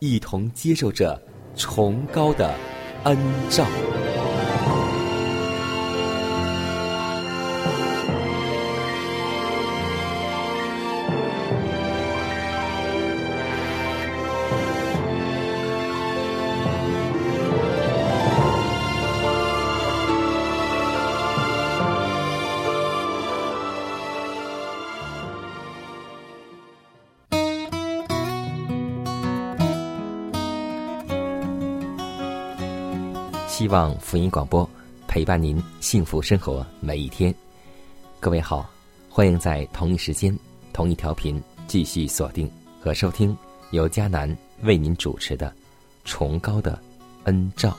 一同接受着崇高的恩照。希望福音广播陪伴您幸福生活每一天。各位好，欢迎在同一时间、同一调频继续锁定和收听由迦南为您主持的《崇高的恩照》。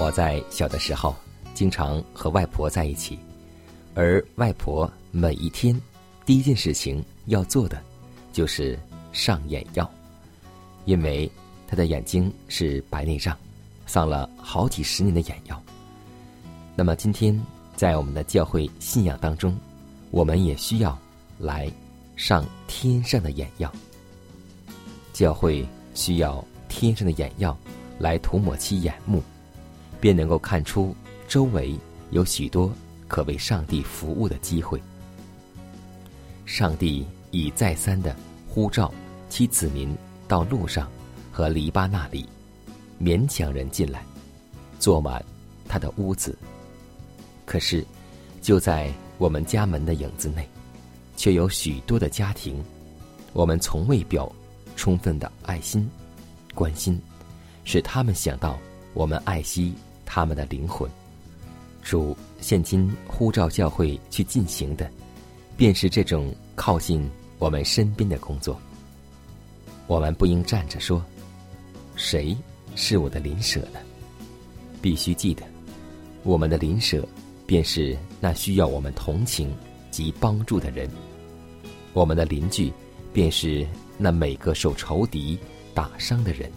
我在小的时候，经常和外婆在一起，而外婆每一天第一件事情要做的就是上眼药，因为她的眼睛是白内障，上了好几十年的眼药。那么今天在我们的教会信仰当中，我们也需要来上天上的眼药。教会需要天上的眼药。来涂抹其眼目，便能够看出周围有许多可为上帝服务的机会。上帝已再三的呼召其子民到路上和篱笆那里，勉强人进来，坐满他的屋子。可是，就在我们家门的影子内，却有许多的家庭，我们从未表充分的爱心、关心。使他们想到我们爱惜他们的灵魂。主现今呼召教会去进行的，便是这种靠近我们身边的工作。我们不应站着说：“谁是我的邻舍呢？”必须记得，我们的邻舍便是那需要我们同情及帮助的人。我们的邻居便是那每个受仇敌打伤的人。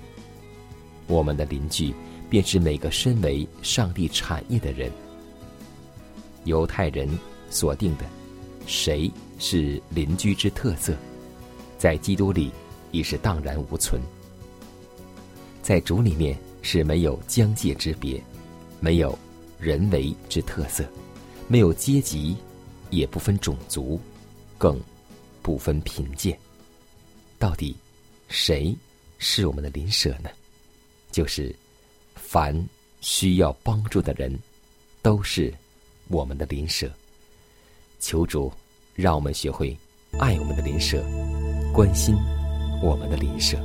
我们的邻居，便是每个身为上帝产业的人。犹太人所定的，谁是邻居之特色，在基督里已是荡然无存。在主里面是没有疆界之别，没有人为之特色，没有阶级，也不分种族，更不分贫贱。到底谁是我们的邻舍呢？就是，凡需要帮助的人，都是我们的邻舍。求主让我们学会爱我们的邻舍，关心我们的邻舍。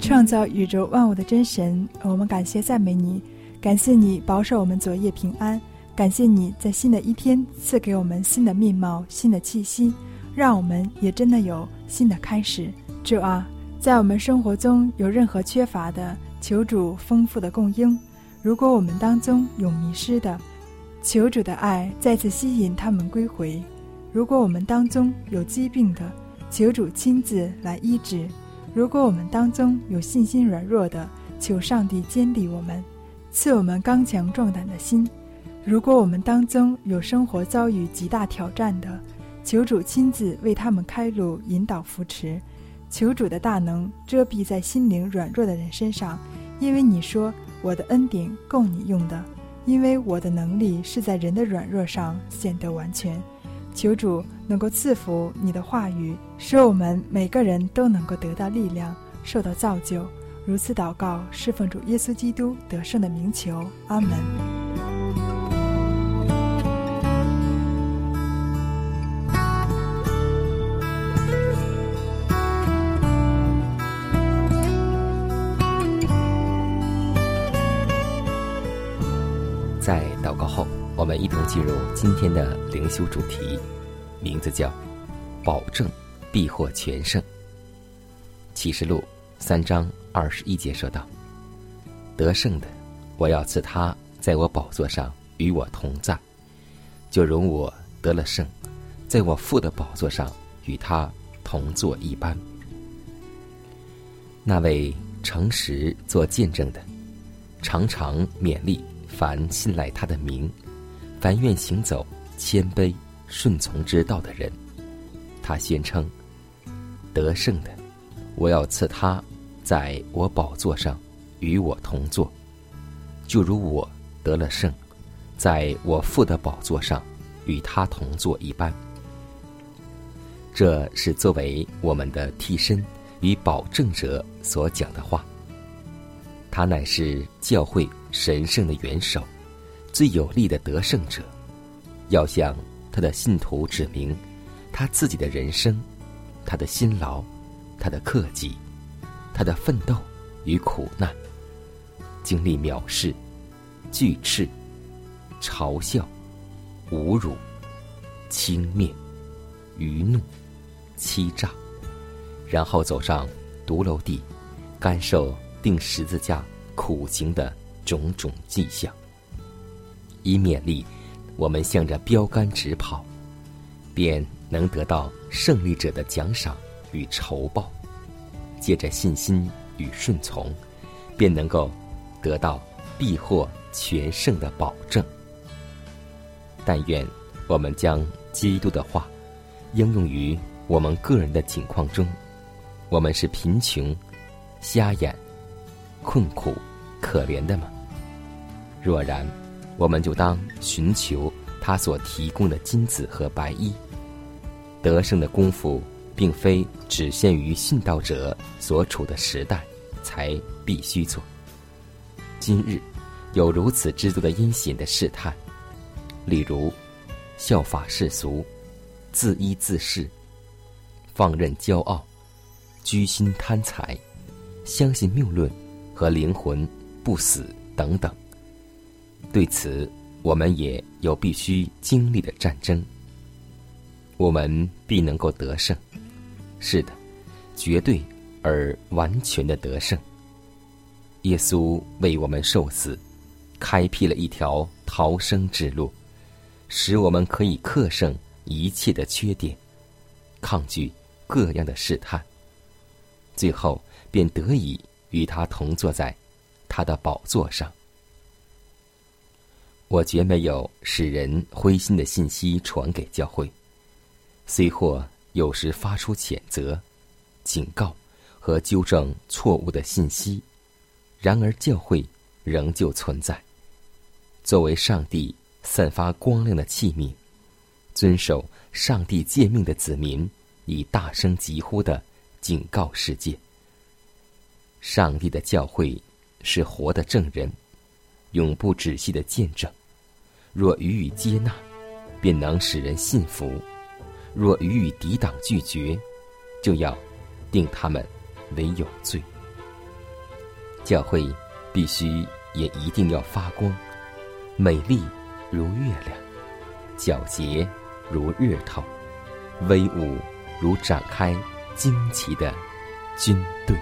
创造宇宙万物的真神，我们感谢赞美你，感谢你保守我们昨夜平安。感谢你在新的一天赐给我们新的面貌、新的气息，让我们也真的有新的开始。主啊，在我们生活中有任何缺乏的，求主丰富的供应；如果我们当中有迷失的，求主的爱再次吸引他们归回；如果我们当中有疾病的，求主亲自来医治；如果我们当中有信心软弱的，求上帝坚立我们，赐我们刚强壮胆的心；如果我们当中有生活遭遇极大挑战的，求主亲自为他们开路、引导、扶持。求主的大能遮蔽在心灵软弱的人身上，因为你说我的恩典够你用的，因为我的能力是在人的软弱上显得完全。求主能够赐福你的话语，使我们每个人都能够得到力量，受到造就。如此祷告，侍奉主耶稣基督得胜的名求，阿门。一同进入今天的灵修主题，名字叫“保证必获全胜”。启示录三章二十一节说道：“得胜的，我要赐他在我宝座上与我同在，就容我得了胜，在我父的宝座上与他同坐一般。”那位诚实做见证的，常常勉励。凡信赖他的名，凡愿行走谦卑顺从之道的人，他宣称得胜的，我要赐他在我宝座上与我同坐，就如我得了胜，在我父的宝座上与他同坐一般。这是作为我们的替身与保证者所讲的话。他乃是教会神圣的元首，最有力的得胜者，要向他的信徒指明他自己的人生，他的辛劳，他的克己，他的奋斗与苦难，经历藐视、拒斥、嘲笑、侮辱、轻蔑、愚怒、欺诈，然后走上独楼地，感受。定十字架苦行的种种迹象，以勉励我们向着标杆直跑，便能得到胜利者的奖赏与酬报；借着信心与顺从，便能够得到必获全胜的保证。但愿我们将基督的话应用于我们个人的境况中。我们是贫穷、瞎眼。困苦、可怜的吗？若然，我们就当寻求他所提供的金子和白衣。得胜的功夫，并非只限于信道者所处的时代才必须做。今日有如此之多的阴险的试探，例如效法世俗、自依自恃、放任骄傲、居心贪财、相信谬论。和灵魂不死等等，对此我们也有必须经历的战争。我们必能够得胜，是的，绝对而完全的得胜。耶稣为我们受死，开辟了一条逃生之路，使我们可以克胜一切的缺点，抗拒各样的试探，最后便得以。与他同坐在他的宝座上，我绝没有使人灰心的信息传给教会。虽或有时发出谴责、警告和纠正错误的信息，然而教会仍旧存在，作为上帝散发光亮的器皿，遵守上帝诫命的子民，以大声疾呼的警告世界。上帝的教诲是活的证人，永不止息的见证。若予以接纳，便能使人信服；若予以抵挡拒绝，就要定他们为有罪。教会必须也一定要发光，美丽如月亮，皎洁如日头，威武如展开旌旗的军队。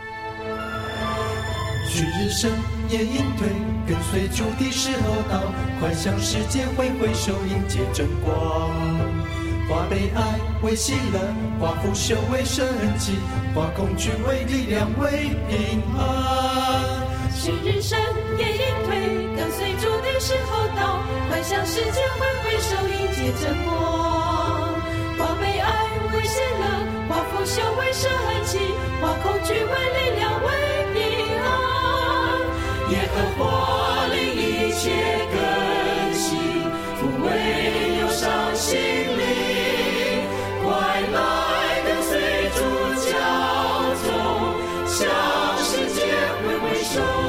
旭日升夜隐退，跟随主的时候到，快向世界挥挥手，迎接真光。化悲哀为喜乐，化腐朽为神奇，化恐惧为力量，为平安。是日升夜隐退，跟随主的时候到，快向世界挥挥手，迎接真光。化悲哀为喜乐，化腐朽为神奇，化恐惧为力量，为。耶和华令一切更新，抚慰忧伤心灵，快来跟随主教宗，向世界挥挥手。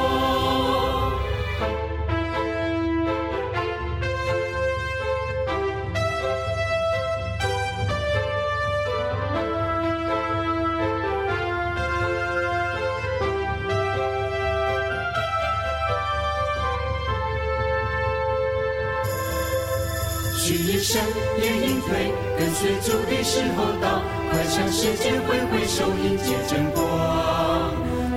跟随主的时候到，快向世界挥挥手，迎接真光。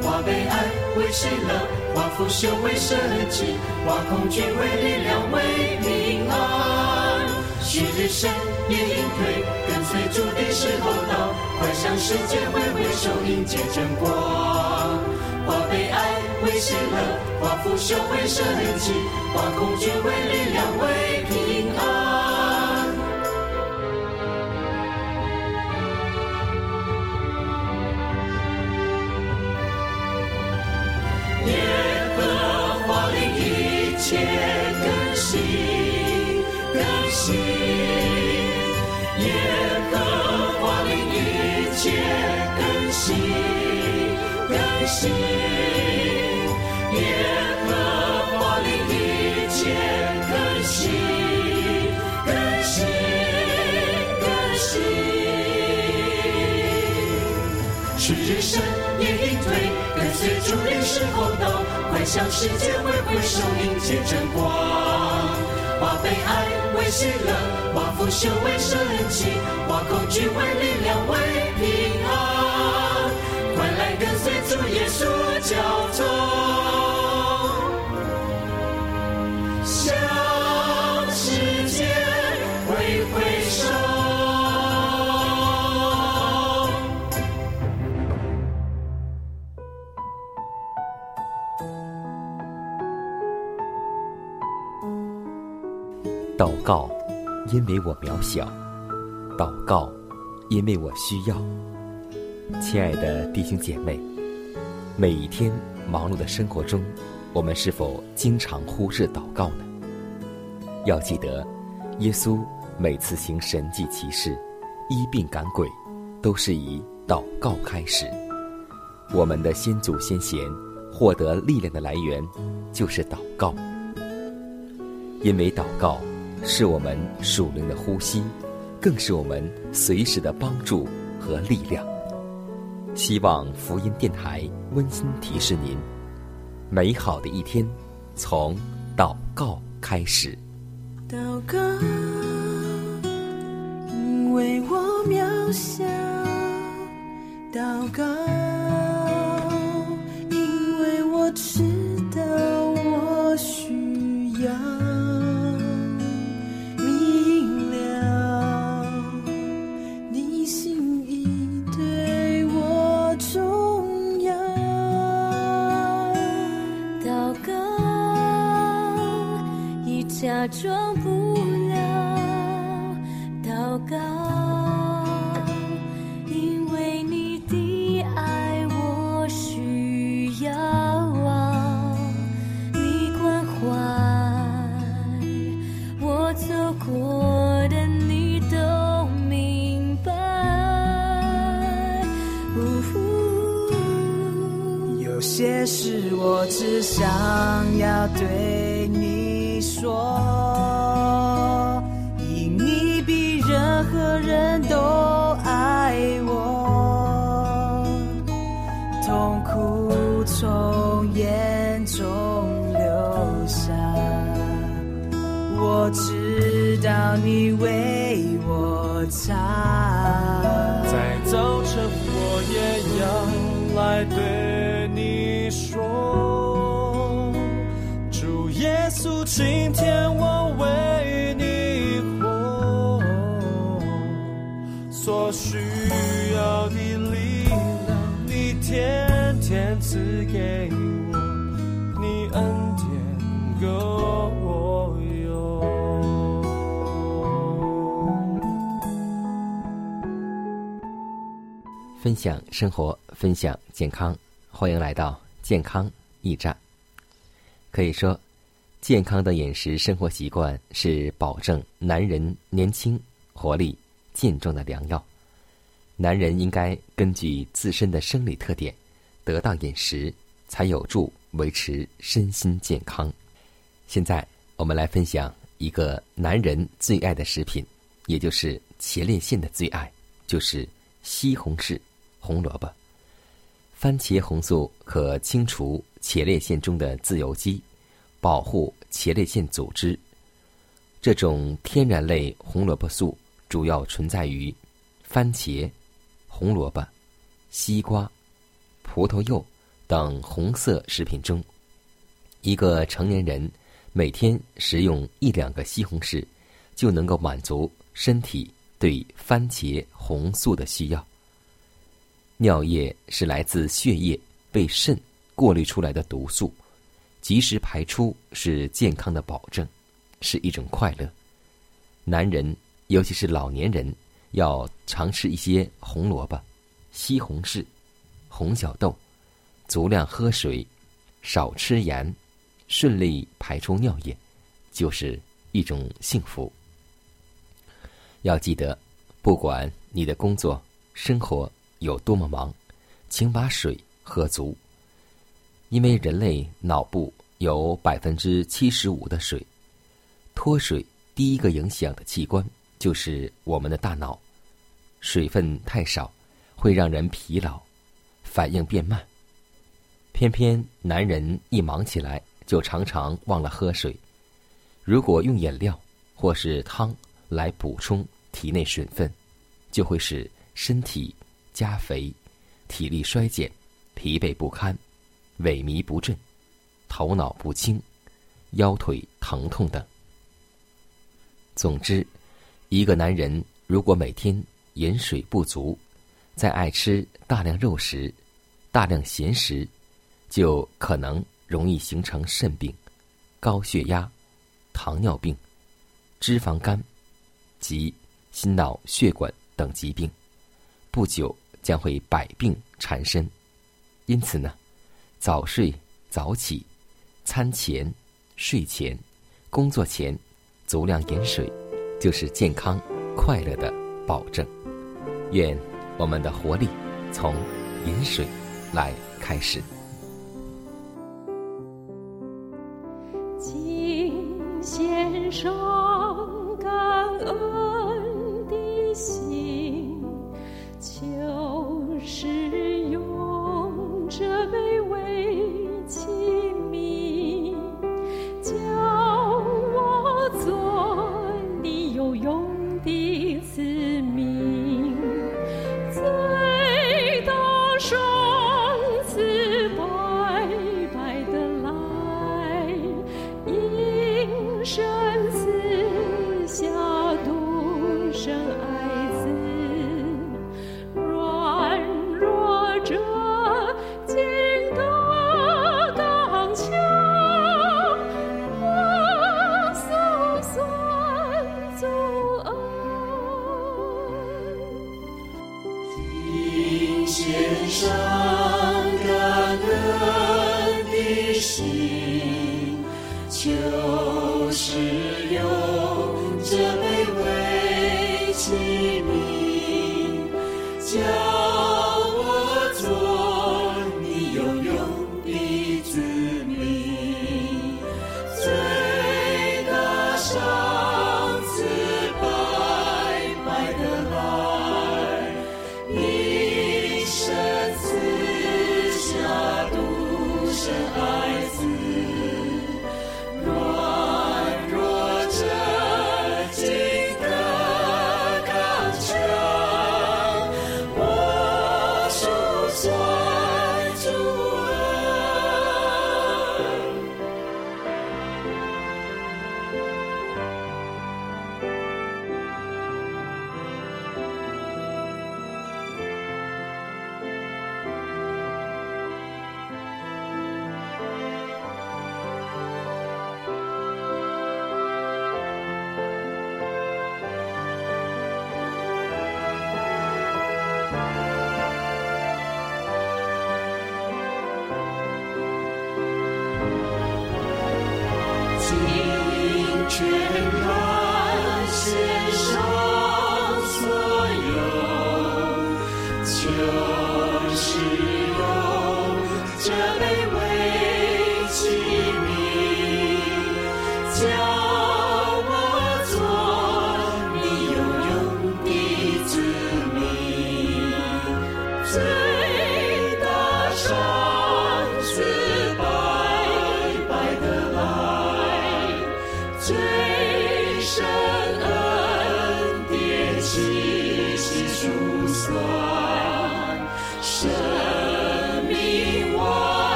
化悲哀为喜乐，化腐朽为神迹，化恐惧为力量，为平安。旭日升，夜隐退，跟随主的时候到，快向世界挥挥手，迎接真光。化悲哀为喜乐，化腐朽为神迹，化恐惧为力量，为跟随主耶稣教宗，向世界挥挥手。祷告，因为我渺小；祷告，因为我需要。亲爱的弟兄姐妹，每一天忙碌的生活中，我们是否经常忽视祷告呢？要记得，耶稣每次行神迹奇事、医病赶鬼，都是以祷告开始。我们的先祖先贤获得力量的来源，就是祷告。因为祷告是我们属灵的呼吸，更是我们随时的帮助和力量。希望福音电台温馨提示您：美好的一天从祷告开始。祷告，因为我渺小；祷告，因为我知所需要你力量，你天天赐给我，你恩典够我用。分享生活，分享健康，欢迎来到健康驿站。可以说，健康的饮食生活习惯是保证男人年轻、活力。健壮的良药，男人应该根据自身的生理特点，得当饮食，才有助维持身心健康。现在，我们来分享一个男人最爱的食品，也就是前列腺的最爱，就是西红柿、红萝卜。番茄红素可清除前列腺中的自由基，保护前列腺组织。这种天然类红萝卜素。主要存在于番茄、红萝卜、西瓜、葡萄柚等红色食品中。一个成年人每天食用一两个西红柿，就能够满足身体对番茄红素的需要。尿液是来自血液被肾过滤出来的毒素，及时排出是健康的保证，是一种快乐。男人。尤其是老年人，要常吃一些红萝卜、西红柿、红小豆，足量喝水，少吃盐，顺利排出尿液，就是一种幸福。要记得，不管你的工作生活有多么忙，请把水喝足，因为人类脑部有百分之七十五的水，脱水第一个影响的器官。就是我们的大脑，水分太少，会让人疲劳，反应变慢。偏偏男人一忙起来，就常常忘了喝水。如果用饮料或是汤来补充体内水分，就会使身体加肥，体力衰减，疲惫不堪，萎靡不振，头脑不清，腰腿疼痛等。总之。一个男人如果每天饮水不足，再爱吃大量肉食、大量咸食，就可能容易形成肾病、高血压、糖尿病、脂肪肝及心脑血管等疾病，不久将会百病缠身。因此呢，早睡早起，餐前、睡前、工作前，足量饮水。就是健康快乐的保证。愿我们的活力从饮水来开始。金先生，感恩。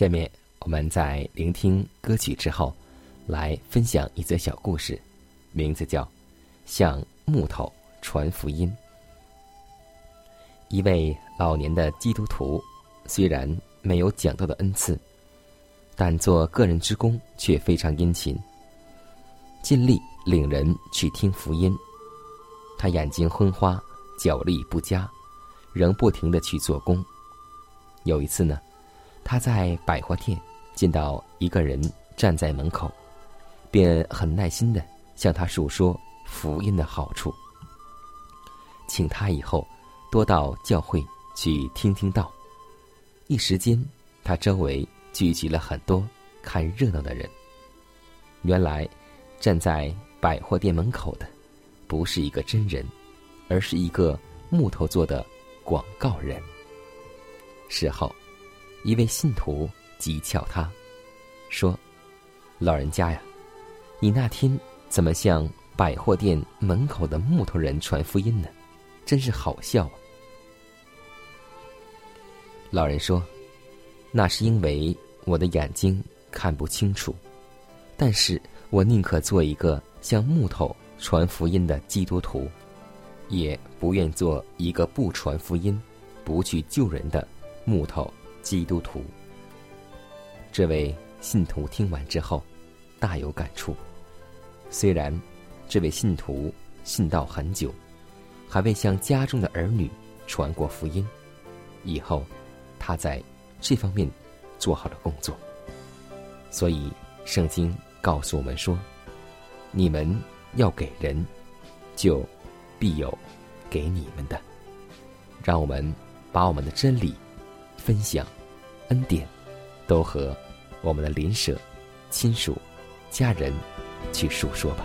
下面我们在聆听歌曲之后，来分享一则小故事，名字叫《向木头传福音》。一位老年的基督徒，虽然没有讲道的恩赐，但做个人之工却非常殷勤，尽力领人去听福音。他眼睛昏花，脚力不佳，仍不停的去做工。有一次呢，他在百货店见到一个人站在门口，便很耐心的向他述说福音的好处，请他以后多到教会去听听道。一时间，他周围聚集了很多看热闹的人。原来，站在百货店门口的，不是一个真人，而是一个木头做的广告人。事后，一位信徒讥诮他，说：“老人家呀，你那天怎么向百货店门口的木头人传福音呢？真是好笑啊！”老人说：“那是因为我的眼睛看不清楚，但是我宁可做一个向木头传福音的基督徒，也不愿做一个不传福音、不去救人的木头基督徒。”这位信徒听完之后，大有感触。虽然这位信徒信道很久，还未向家中的儿女传过福音，以后他在这方面做好了工作。所以，圣经告诉我们说：“你们要给人，就必有给你们的。”让我们把我们的真理分享、恩典，都和我们的邻舍、亲属、家人去述说吧。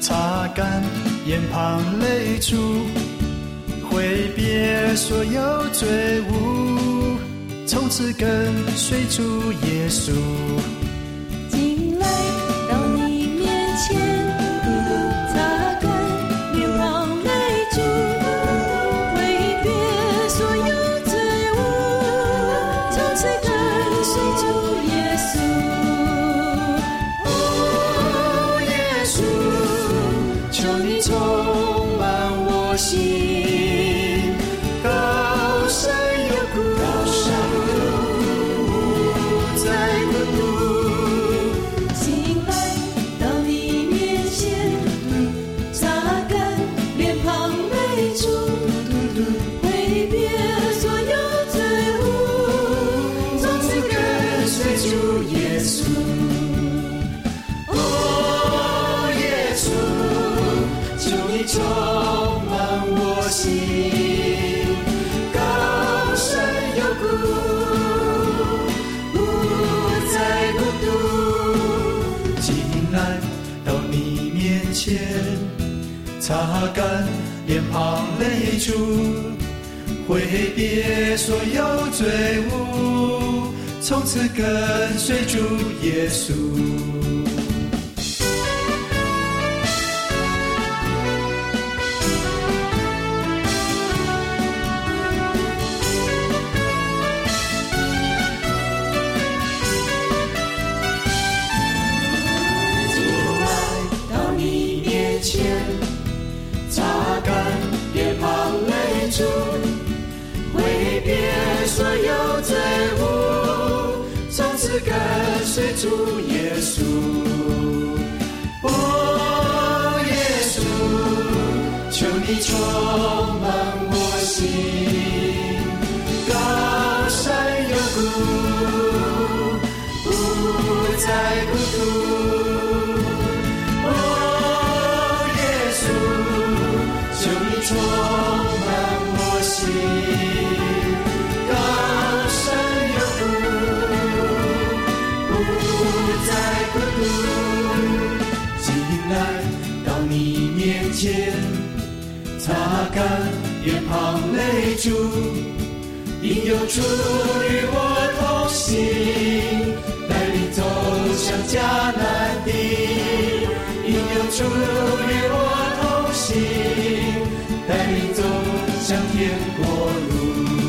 擦干眼旁泪珠，挥别所有罪恶，从此跟随主耶稣。求你充满我心，干脸庞泪珠，挥别所有罪恶，从此跟随主耶稣。跟随主耶稣。哦，耶稣，求你充满我心，高山有谷，不再孤独。哦，耶稣，求你充满我心，擦干眼旁泪珠，应有主与我同行，带你走向迦南地。应有主与我同行，带你走向天国路。